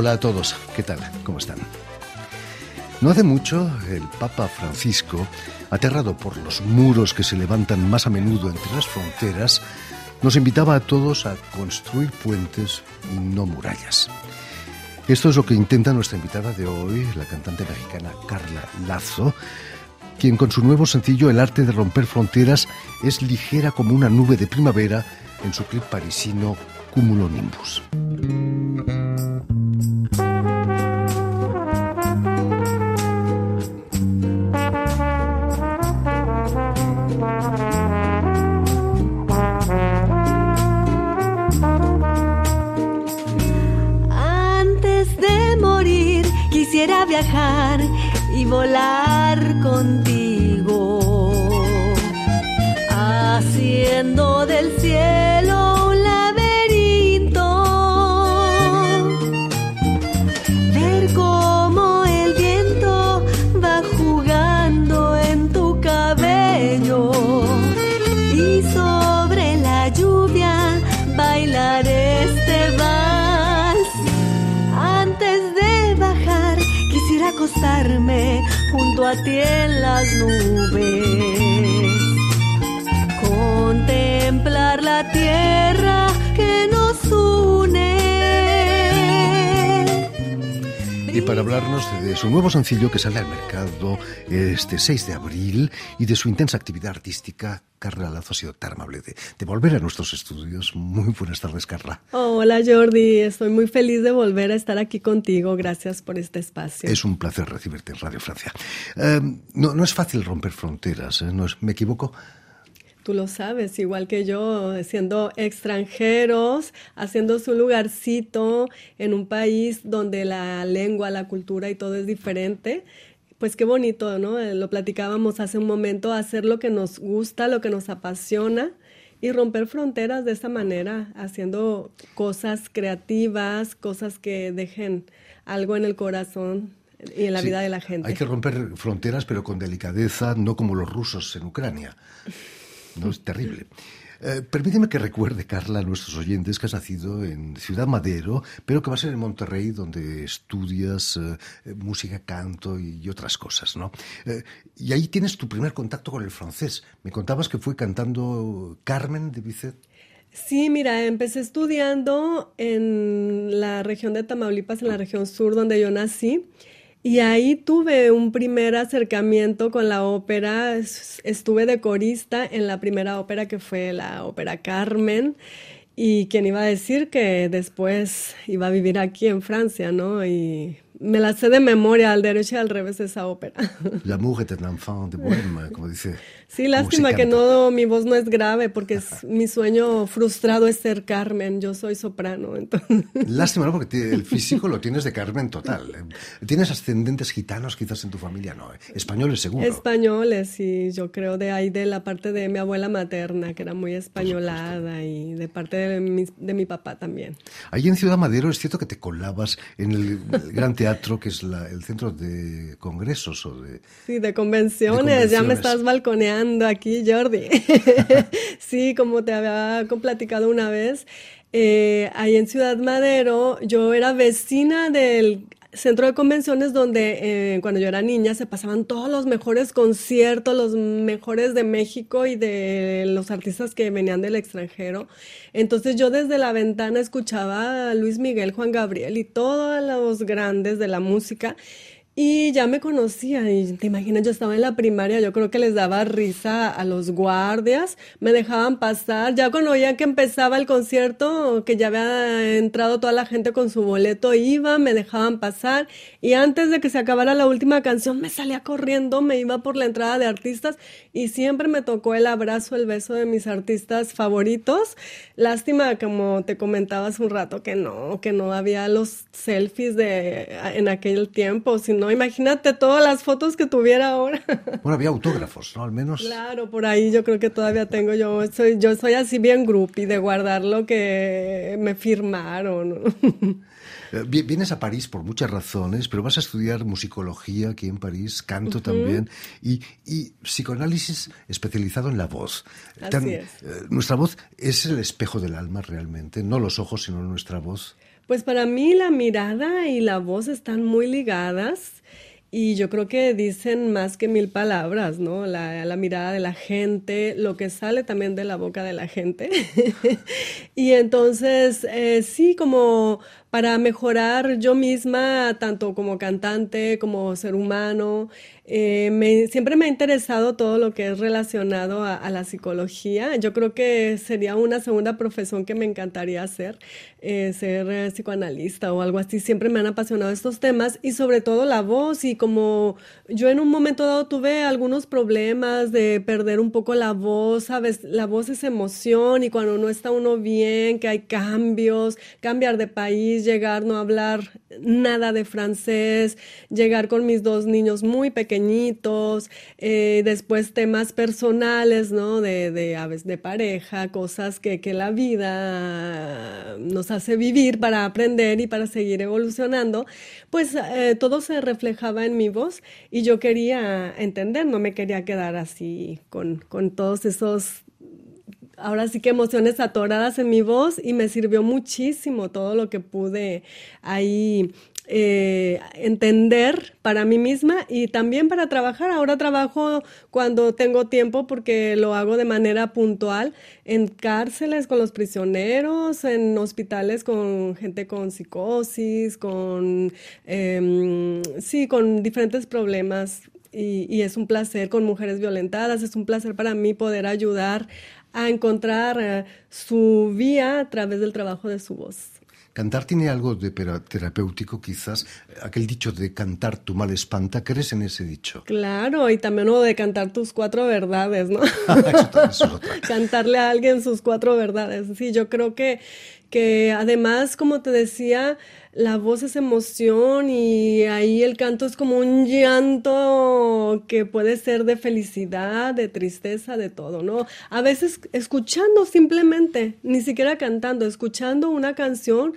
Hola a todos, ¿qué tal? ¿Cómo están? No hace mucho, el Papa Francisco, aterrado por los muros que se levantan más a menudo entre las fronteras, nos invitaba a todos a construir puentes y no murallas. Esto es lo que intenta nuestra invitada de hoy, la cantante mexicana Carla Lazo, quien con su nuevo sencillo El arte de romper fronteras es ligera como una nube de primavera en su clip parisino Cumulonimbus. Antes volar a ti en las nubes. Para hablarnos de su nuevo sencillo que sale al mercado este 6 de abril y de su intensa actividad artística, Carla Lazo ha sido tan amable de, de volver a nuestros estudios. Muy buenas tardes, Carla. Hola Jordi, estoy muy feliz de volver a estar aquí contigo. Gracias por este espacio. Es un placer recibirte en Radio Francia. Eh, no, no, es fácil romper fronteras, ¿eh? no es, ¿me equivoco? Tú lo sabes, igual que yo, siendo extranjeros, haciéndose un lugarcito en un país donde la lengua, la cultura y todo es diferente. Pues qué bonito, ¿no? Lo platicábamos hace un momento, hacer lo que nos gusta, lo que nos apasiona y romper fronteras de esta manera, haciendo cosas creativas, cosas que dejen algo en el corazón y en la sí, vida de la gente. Hay que romper fronteras, pero con delicadeza, no como los rusos en Ucrania. No es terrible. Eh, permíteme que recuerde, Carla, a nuestros oyentes que has nacido en Ciudad Madero, pero que vas en Monterrey, donde estudias eh, música, canto y, y, otras cosas, ¿no? Eh, y ahí tienes tu primer contacto con el francés. Me contabas que fue cantando Carmen de Bizet. Sí, mira, empecé estudiando en la región de Tamaulipas, en la región sur donde yo nací. Y ahí tuve un primer acercamiento con la ópera. Estuve de corista en la primera ópera que fue la ópera Carmen. Y quien iba a decir que después iba a vivir aquí en Francia, ¿no? Y me la sé de memoria al derecho y al revés esa ópera. L'amour est un enfant de Bohème, como dice. Sí, lástima que no, mi voz no es grave, porque es, mi sueño frustrado es ser Carmen. Yo soy soprano, entonces. Lástima, ¿no? Porque el físico lo tienes de Carmen total. ¿Tienes ascendentes gitanos quizás en tu familia? No, españoles seguro. Españoles, y yo creo de ahí de la parte de mi abuela materna, que era muy españolada, y de parte de mi, de mi papá también. Ahí en Ciudad Madero es cierto que te colabas en el, el Gran Teatro, que es la, el centro de congresos o de... Sí, de convenciones. de convenciones. Ya me estás balconeando aquí, Jordi. sí, como te había platicado una vez, eh, ahí en Ciudad Madero, yo era vecina del centro de convenciones donde eh, cuando yo era niña se pasaban todos los mejores conciertos, los mejores de México y de los artistas que venían del extranjero. Entonces yo desde la ventana escuchaba a Luis Miguel, Juan Gabriel y todos los grandes de la música. Y ya me conocían, y te imaginas, yo estaba en la primaria, yo creo que les daba risa a los guardias, me dejaban pasar, ya cuando oían que empezaba el concierto, que ya había entrado toda la gente con su boleto, iba, me dejaban pasar, y antes de que se acabara la última canción, me salía corriendo, me iba por la entrada de artistas, y siempre me tocó el abrazo, el beso de mis artistas favoritos. Lástima, como te comentaba hace un rato, que no, que no había los selfies de en aquel tiempo, sino imagínate todas las fotos que tuviera ahora. Bueno, había autógrafos, ¿no? Al menos. Claro, por ahí yo creo que todavía tengo yo, soy, yo soy así bien groupie de guardar lo que me firmaron. Vienes a París por muchas razones, pero vas a estudiar musicología aquí en París, canto uh -huh. también, y, y, psicoanálisis especializado en la voz. Tan, eh, nuestra voz es el espejo del alma realmente, no los ojos, sino nuestra voz. Pues para mí la mirada y la voz están muy ligadas. Y yo creo que dicen más que mil palabras, ¿no? La, la, mirada de la gente, lo que sale también de la boca de la gente. y entonces, eh, sí, como para mejorar yo misma, tanto como cantante, como ser humano, eh, me, siempre me ha interesado todo lo que es relacionado a, la psicología. Yo creo que sería una segunda profesión que me encantaría hacer, eh, ser eh, psicoanalista o algo así. Siempre me han apasionado estos temas y sobre todo la voz. Y como yo en un momento dado tuve algunos problemas de perder un poco la voz, ¿sabes? La voz es emoción y cuando no está uno bien, que hay cambios, cambiar de país, llegar, no hablar nada de francés, llegar con mis dos niños muy pequeños eh, después temas personales, ¿no? De, de aves de pareja, cosas que, que la vida nos hace vivir para aprender y para seguir evolucionando, pues eh, todo se reflejaba en mi voz y yo quería entender, no me quería quedar así con, con todos esos ahora sí que emociones atoradas en mi voz y me sirvió muchísimo todo lo que pude ahí eh, entender para mí misma y también para trabajar. Ahora trabajo cuando tengo tiempo porque lo hago de manera puntual en cárceles con los prisioneros, en hospitales con gente con psicosis, con, em, sí, con diferentes problemas. Y, es un placer con mujeres violentadas, es un placer para mí poder ayudar a encontrar eh, su vía a través del trabajo de su voz. Cantar tiene algo de terapéutico, quizás. Aquel dicho de cantar tu mal espanta, ¿crees en ese dicho? Claro, y también uno de cantar tus cuatro verdades, ¿no? Cantarle a alguien sus cuatro verdades. Sí, yo creo que, que además, como te decía, la voz es emoción y ahí el canto es como un llanto que puede ser de felicidad, de tristeza, de todo, ¿no? A veces escuchando simplemente, ni siquiera cantando, escuchando una canción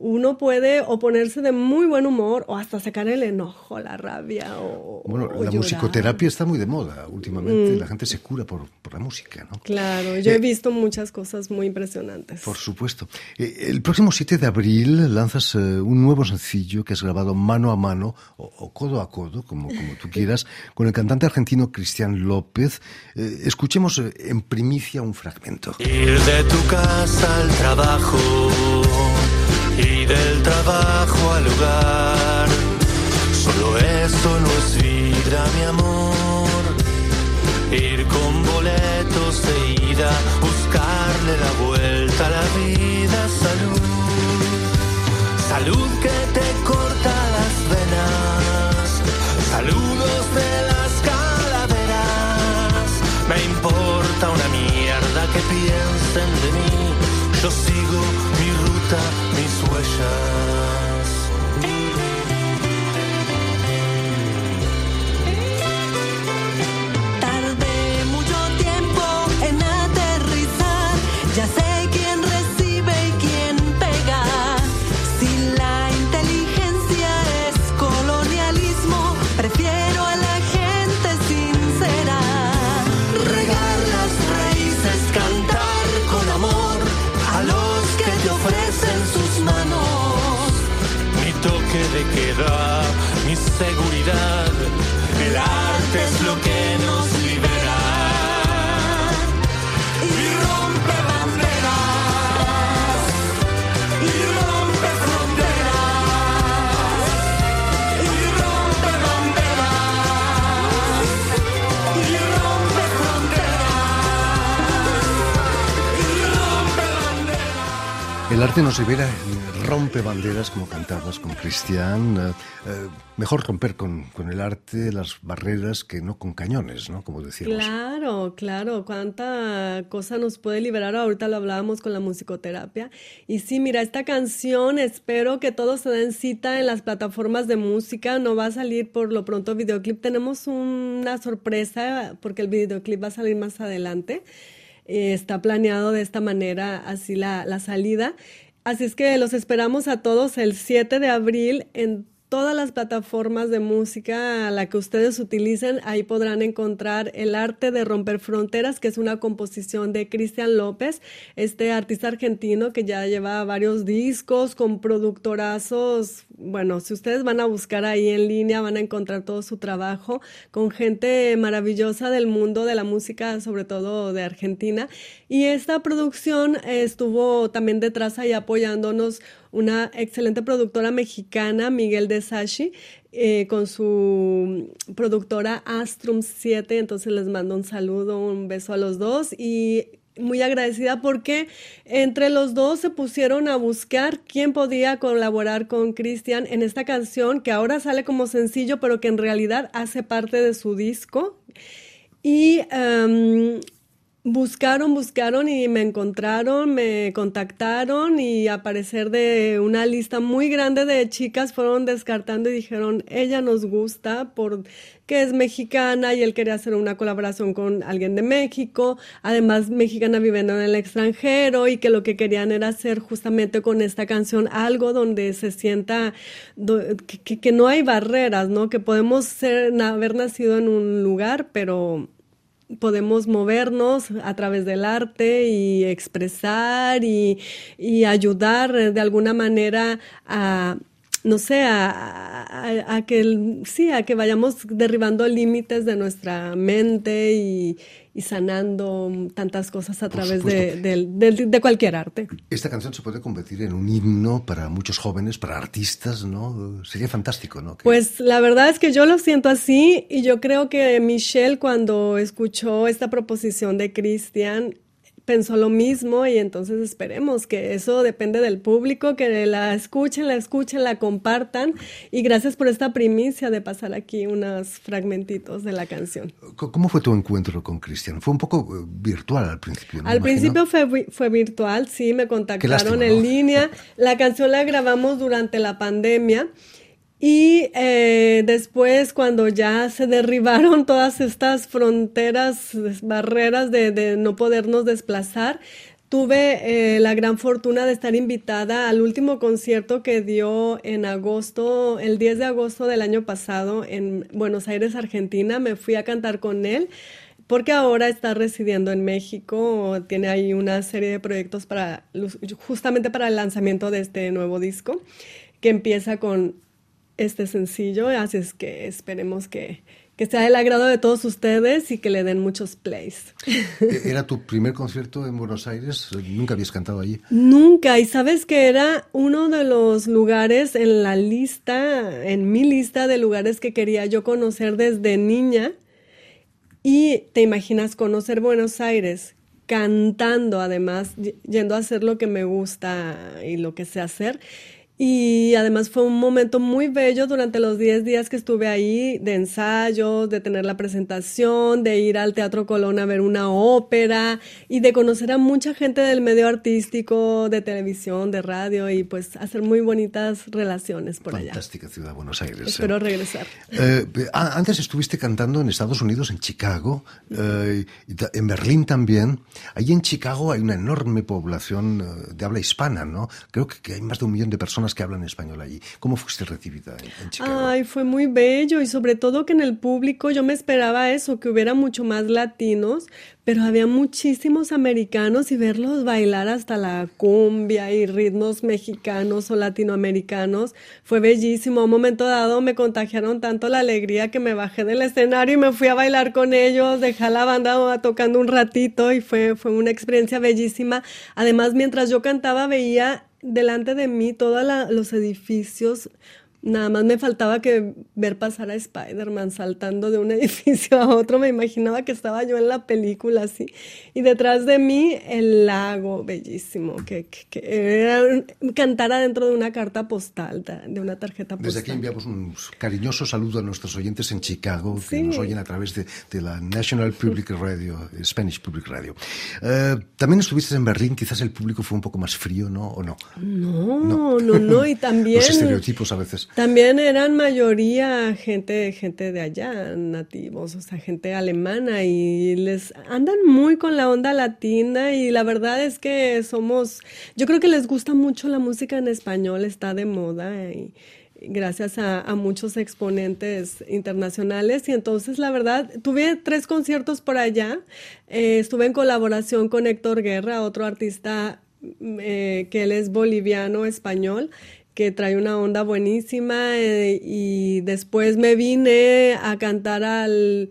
uno puede o ponerse de muy buen humor o hasta sacar el enojo, la rabia o Bueno, la musicoterapia está muy de moda últimamente, mm. la gente se cura por, la música, ¿no? Claro, yo he eh, visto muchas cosas muy impresionantes. Por supuesto. Eh, el próximo 7 de abril lanzas eh, un nuevo sencillo que has grabado mano a mano o, codo a codo, como, como tú quieras, con el cantante argentino Cristian López. escuchemos en primicia un fragmento. Ir de tu casa al trabajo y del trabajo al hogar. Solo eso no es vida, mi amor. Ir con boletos de ida, buscarle la vuelta a la vida, salud. Salud que te corta las venas, saludos de las calaveras. Me importa una mierda que piensen de mí, yo sigo mi ruta mi seguridad, el arte es lo que nos libera. Y rompe banderas, y rompe fronteras, y rompe banderas, y rompe fronteras, y rompe banderas. El arte nos libera rompe banderas como cantabas con Cristian. Eh, eh, mejor romper con, con, el arte las barreras que no con cañones, ¿no? Como decíamos. Claro, claro. Cuánta cosa nos puede liberar. Ahorita lo hablábamos con la musicoterapia. Y sí, mira, esta canción espero que todo se den cita en las plataformas de música. No va a salir por lo pronto videoclip. Tenemos una sorpresa porque el videoclip va a salir más adelante. Eh, está planeado de esta manera, así la, la salida. Así es que los esperamos a todos el 7 de abril en todas las plataformas de música a la que ustedes utilicen, ahí podrán encontrar El arte de romper fronteras, que es una composición de Cristian López, este artista argentino que ya lleva varios discos con productorazos. Bueno, si ustedes van a buscar ahí en línea, van a encontrar todo su trabajo con gente maravillosa del mundo de la música, sobre todo de Argentina. Y esta producción estuvo también detrás ahí apoyándonos una excelente productora mexicana, Miguel de Sashi, eh, con su productora Astrum 7. Entonces les mando un saludo, un beso a los dos y muy agradecida porque entre los dos se pusieron a buscar quién podía colaborar con Cristian en esta canción que ahora sale como sencillo, pero que en realidad hace parte de su disco. Y em, Buscaron, buscaron y me encontraron, me contactaron y a parecer de una lista muy grande de chicas fueron descartando y dijeron, ella nos gusta porque es mexicana y él quería hacer una colaboración con alguien de México, además mexicana viviendo en el extranjero y que lo que querían era hacer justamente con esta canción algo donde se sienta que, que no hay barreras, ¿no? Que podemos ser, haber nacido en un lugar, pero podemos movernos a través del arte y expresar y, ayudar de alguna manera a, no sé, a, que sí, a que vayamos derribando límites de nuestra mente y, y sanando tantas cosas a través de, cualquier arte. Esta canción se puede convertir en un himno para muchos jóvenes, para artistas, ¿no? Sería fantástico, ¿no? Pues la verdad es que yo lo siento así y yo creo que Michelle cuando escuchó esta proposición de Cristian pensó lo mismo y entonces esperemos que eso depende del público, que la escuchen, la escuchen, la compartan y gracias por esta primicia de pasar aquí unos fragmentitos de la canción. ¿Cómo fue tu encuentro con Cristian? Fue un poco eh, virtual al principio. Al principio fue, fue virtual, sí, me contactaron en línea. La canción la grabamos durante la pandemia. Y eh, después, cuando ya se derribaron todas estas fronteras, barreras de, no podernos desplazar, tuve eh, la gran fortuna de estar invitada al último concierto que dio en agosto, el 10 de agosto del año pasado en Buenos Aires, Argentina. Me fui a cantar con él porque ahora está residiendo en México, tiene ahí una serie de proyectos para justamente para el lanzamiento de este nuevo disco que empieza con este sencillo, así es que esperemos que, que sea del agrado de todos ustedes y que le den muchos plays. ¿E-, ¿Era tu primer concierto en Buenos Aires? ¿Nunca habías cantado allí? Nunca, y sabes que era uno de los lugares en la lista, en mi lista de lugares que quería yo conocer desde niña. Y te imaginas conocer Buenos Aires cantando, además, yendo a hacer lo que me gusta y lo que sé hacer. Y además fue un momento muy bello durante los 10 días que estuve ahí, de ensayos, de tener la presentación, de ir al Teatro Colón a ver una ópera y de conocer a mucha gente del medio artístico, de televisión, de radio y pues hacer muy bonitas relaciones por allá. Fantástica ciudad, Buenos Aires. ¿eh? Espero regresar. Eh, antes estuviste cantando en Estados Unidos, en Chicago, eh, en Berlín también. Allí en Chicago hay una enorme población de habla hispana, ¿no? Creo que hay más de un millón de personas que hablan español allí. ¿Cómo fuiste recibida en, Chicago? Ay, fue muy bello y sobre todo que en el público yo me esperaba eso, que hubiera mucho más latinos, pero había muchísimos americanos y verlos bailar hasta la cumbia y ritmos mexicanos o latinoamericanos fue bellísimo. A un momento dado me contagiaron tanto la alegría que me bajé del escenario y me fui a bailar con ellos, dejé la banda tocando un ratito y fue, fue una experiencia bellísima. Además, mientras yo cantaba veía delante de mí todos los edificios Nada más me faltaba que ver pasar a Spider-Man saltando de un edificio a otro. Me imaginaba que estaba yo en la película así. Y detrás de mí el lago bellísimo, que, que, era cantar adentro de una carta postal, de una tarjeta postal. Desde aquí enviamos un cariñoso saludo a nuestros oyentes en Chicago, que nos oyen a través de, la National Public Radio, Spanish Public Radio. Eh, también estuviste en Berlín, quizás el público fue un poco más frío, ¿no? ¿O no? No, no, no, no y también... Los estereotipos a veces. También eran mayoría gente, gente de allá, nativos, o sea, gente alemana y les andan muy con la onda latina y la verdad es que somos, yo creo que les gusta mucho la música en español, está de moda y, gracias a, muchos exponentes internacionales. Y entonces, la verdad, tuve tres conciertos por allá. Eh, estuve en colaboración con Héctor Guerra, otro artista eh, que él es boliviano español que trae una onda buenísima eh, y después me vine a cantar al,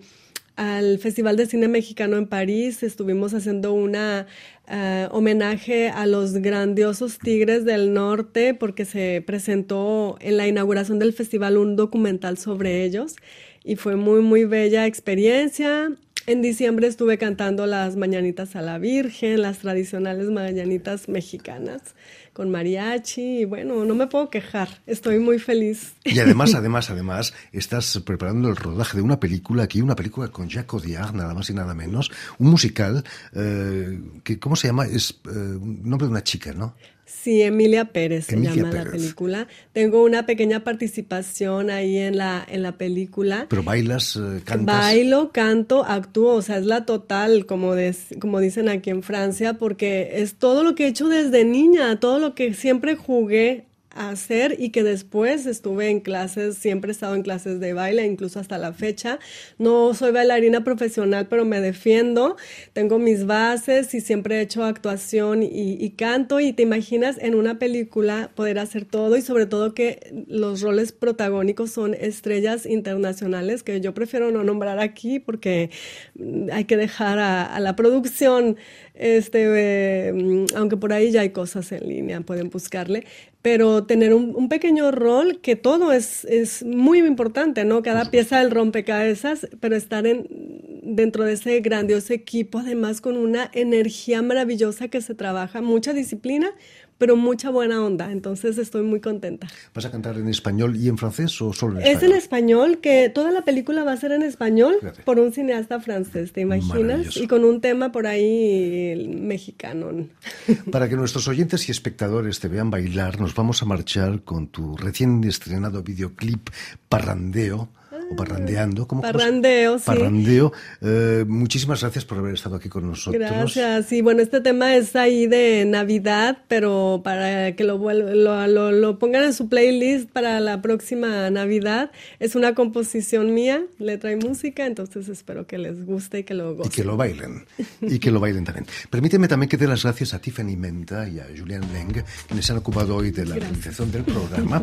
al Festival de Cine Mexicano en París. Estuvimos haciendo una eh, homenaje a los grandiosos Tigres del Norte porque se presentó en la inauguración del festival un documental sobre ellos y fue muy, muy bella experiencia. En diciembre estuve cantando las mañanitas a la Virgen, las tradicionales mañanitas mexicanas con mariachi y bueno, no me puedo quejar, estoy muy feliz. Y además, además, además, estás preparando el rodaje de una película aquí, una película con Jacques Audiard, nada más y nada menos, un musical eh, que, ¿cómo se llama? Es eh, nombre de una chica, ¿no? Sí, Emilia Pérez se llama la película. Tengo una pequeña participación ahí en la, en la película. ¿Pero bailas, eh, cantas? Bailo, canto, actúo, o sea, es la total, como, como dicen aquí en Francia, porque es todo lo que he hecho desde niña, todo lo que siempre jugué hacer y que después estuve en clases, siempre he estado en clases de baile, incluso hasta la fecha. No soy bailarina profesional, pero me defiendo, tengo mis bases y siempre he hecho actuación y, canto y te imaginas en una película poder hacer todo y sobre todo que los roles protagónicos son estrellas internacionales que yo prefiero no nombrar aquí porque hay que dejar a la producción este, eh, aunque por ahí ya hay cosas en línea, pueden buscarle, pero tener un, pequeño rol que todo es, es, muy importante, ¿no? Cada pieza del rompecabezas, pero estar en, dentro de ese grandioso equipo, además con una energía maravillosa que se trabaja, mucha disciplina, pero mucha buena onda, entonces estoy muy contenta. ¿Vas a cantar en español y en francés o solo en español? Es en español, que toda la película va a ser en español por un cineasta francés, ¿te imaginas? Y con un tema por ahí mexicano. Para que nuestros oyentes y espectadores te vean bailar, nos vamos a marchar con tu recién estrenado videoclip Parrandeo o parrandeando. ¿cómo, Parrandeo, sí. Parrandeo. Eh, muchísimas gracias por haber estado aquí con nosotros. Gracias. Sí, bueno, este tema es ahí de Navidad, pero para que lo, lo, lo, pongan en su playlist para la próxima Navidad. Es una composición mía, letra y música, entonces espero que les guste y que lo gocen. Y que lo bailen. y que lo bailen también. Permíteme también que dé las gracias a Tiffany Menta y a Julian Leng, quienes se han ocupado hoy de la realización del programa.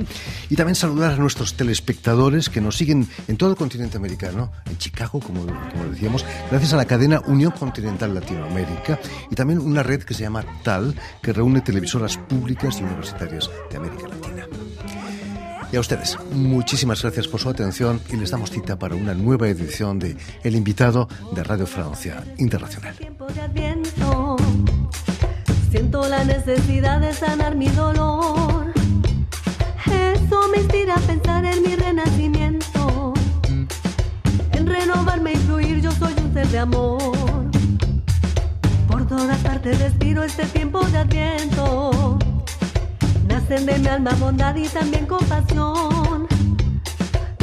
y también saludar a nuestros telespectadores que nos siguen en en todo el continente americano, en Chicago, como, decíamos, gracias a la cadena Unión Continental Latinoamérica y también una red que se llama TAL, que reúne televisoras públicas y universitarias de América Latina. Y a ustedes, muchísimas gracias por su atención y les damos cita para una nueva edición de El invitado de Radio Francia Internacional. Siento la necesidad de sanar mi dolor. Eso me inspira a pensar en mi renacimiento renovarme y fluir, yo soy un ser de amor. Por todas partes respiro este tiempo de adviento. Nacen de mi alma bondad y también compasión.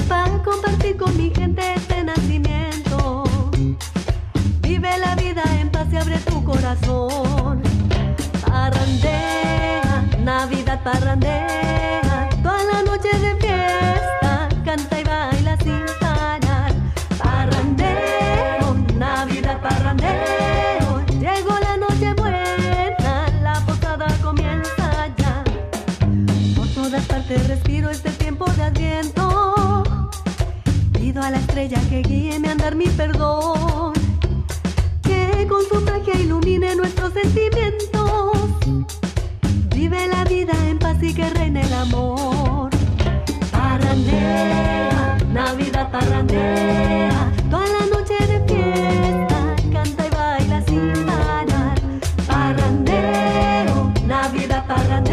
Para compartir con mi gente este nacimiento. Vive la vida en paz y abre tu corazón. Parrandea, Navidad parrandea, toda la noche de fiesta, estrella que guíe mi andar mi perdón. Que con su magia ilumine nuestros sentimientos. Vive la vida en paz y que reine el amor. Parrandea, Navidad parrandea, toda la noche de fiesta. Llegó